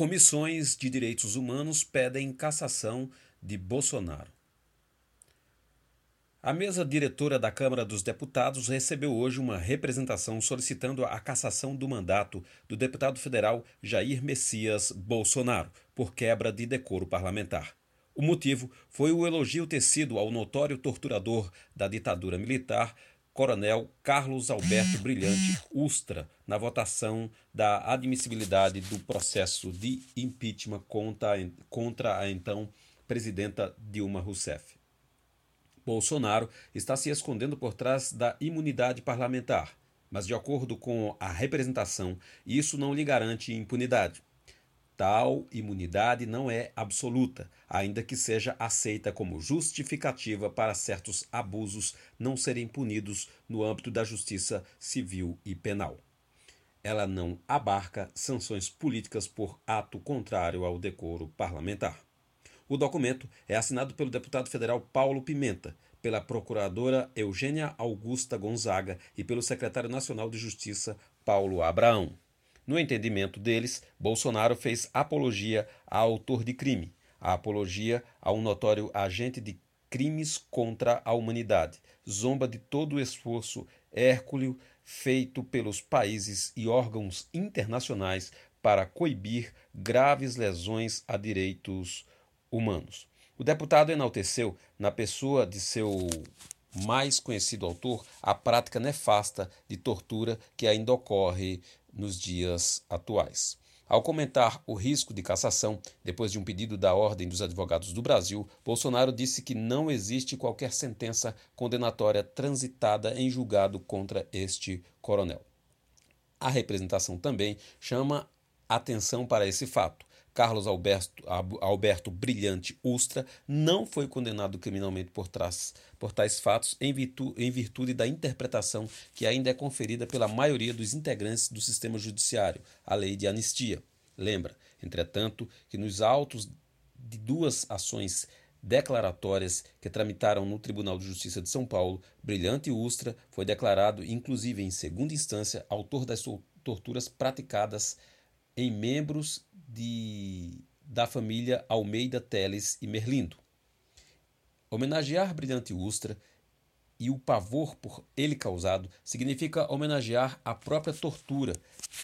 Comissões de Direitos Humanos pedem cassação de Bolsonaro. A mesa diretora da Câmara dos Deputados recebeu hoje uma representação solicitando a cassação do mandato do deputado federal Jair Messias Bolsonaro por quebra de decoro parlamentar. O motivo foi o elogio tecido ao notório torturador da ditadura militar, Coronel Carlos Alberto Brilhante Ustra, na votação da admissibilidade do processo de impeachment contra, contra a então presidenta Dilma Rousseff. Bolsonaro está se escondendo por trás da imunidade parlamentar, mas, de acordo com a representação, isso não lhe garante impunidade. Tal imunidade não é absoluta, ainda que seja aceita como justificativa para certos abusos não serem punidos no âmbito da justiça civil e penal. Ela não abarca sanções políticas por ato contrário ao decoro parlamentar. O documento é assinado pelo deputado federal Paulo Pimenta, pela procuradora Eugênia Augusta Gonzaga e pelo secretário nacional de Justiça Paulo Abraão. No entendimento deles, Bolsonaro fez apologia a autor de crime, a apologia a um notório agente de crimes contra a humanidade, zomba de todo o esforço hérculeo feito pelos países e órgãos internacionais para coibir graves lesões a direitos humanos. O deputado enalteceu, na pessoa de seu mais conhecido autor, a prática nefasta de tortura que ainda ocorre nos dias atuais. Ao comentar o risco de cassação, depois de um pedido da Ordem dos Advogados do Brasil, Bolsonaro disse que não existe qualquer sentença condenatória transitada em julgado contra este coronel. A representação também chama atenção para esse fato. Carlos Alberto, Alberto Brilhante Ustra não foi condenado criminalmente por, trás, por tais fatos em virtude, em virtude da interpretação que ainda é conferida pela maioria dos integrantes do sistema judiciário, a lei de anistia. Lembra, entretanto, que nos autos de duas ações declaratórias que tramitaram no Tribunal de Justiça de São Paulo, Brilhante Ustra foi declarado, inclusive em segunda instância, autor das torturas praticadas em membros de, da família Almeida Teles e Merlindo. Homenagear Brilhante Ustra e o pavor por ele causado significa homenagear a própria tortura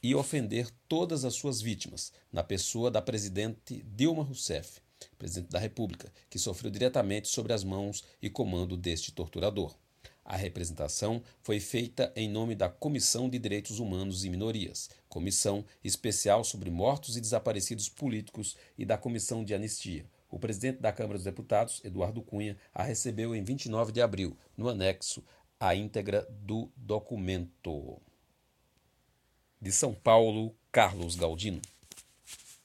e ofender todas as suas vítimas, na pessoa da presidente Dilma Rousseff, presidente da República, que sofreu diretamente sobre as mãos e comando deste torturador. A representação foi feita em nome da Comissão de Direitos Humanos e Minorias, Comissão Especial sobre Mortos e Desaparecidos Políticos e da Comissão de Anistia. O presidente da Câmara dos Deputados, Eduardo Cunha, a recebeu em 29 de abril, no anexo à íntegra do documento. De São Paulo, Carlos Galdino.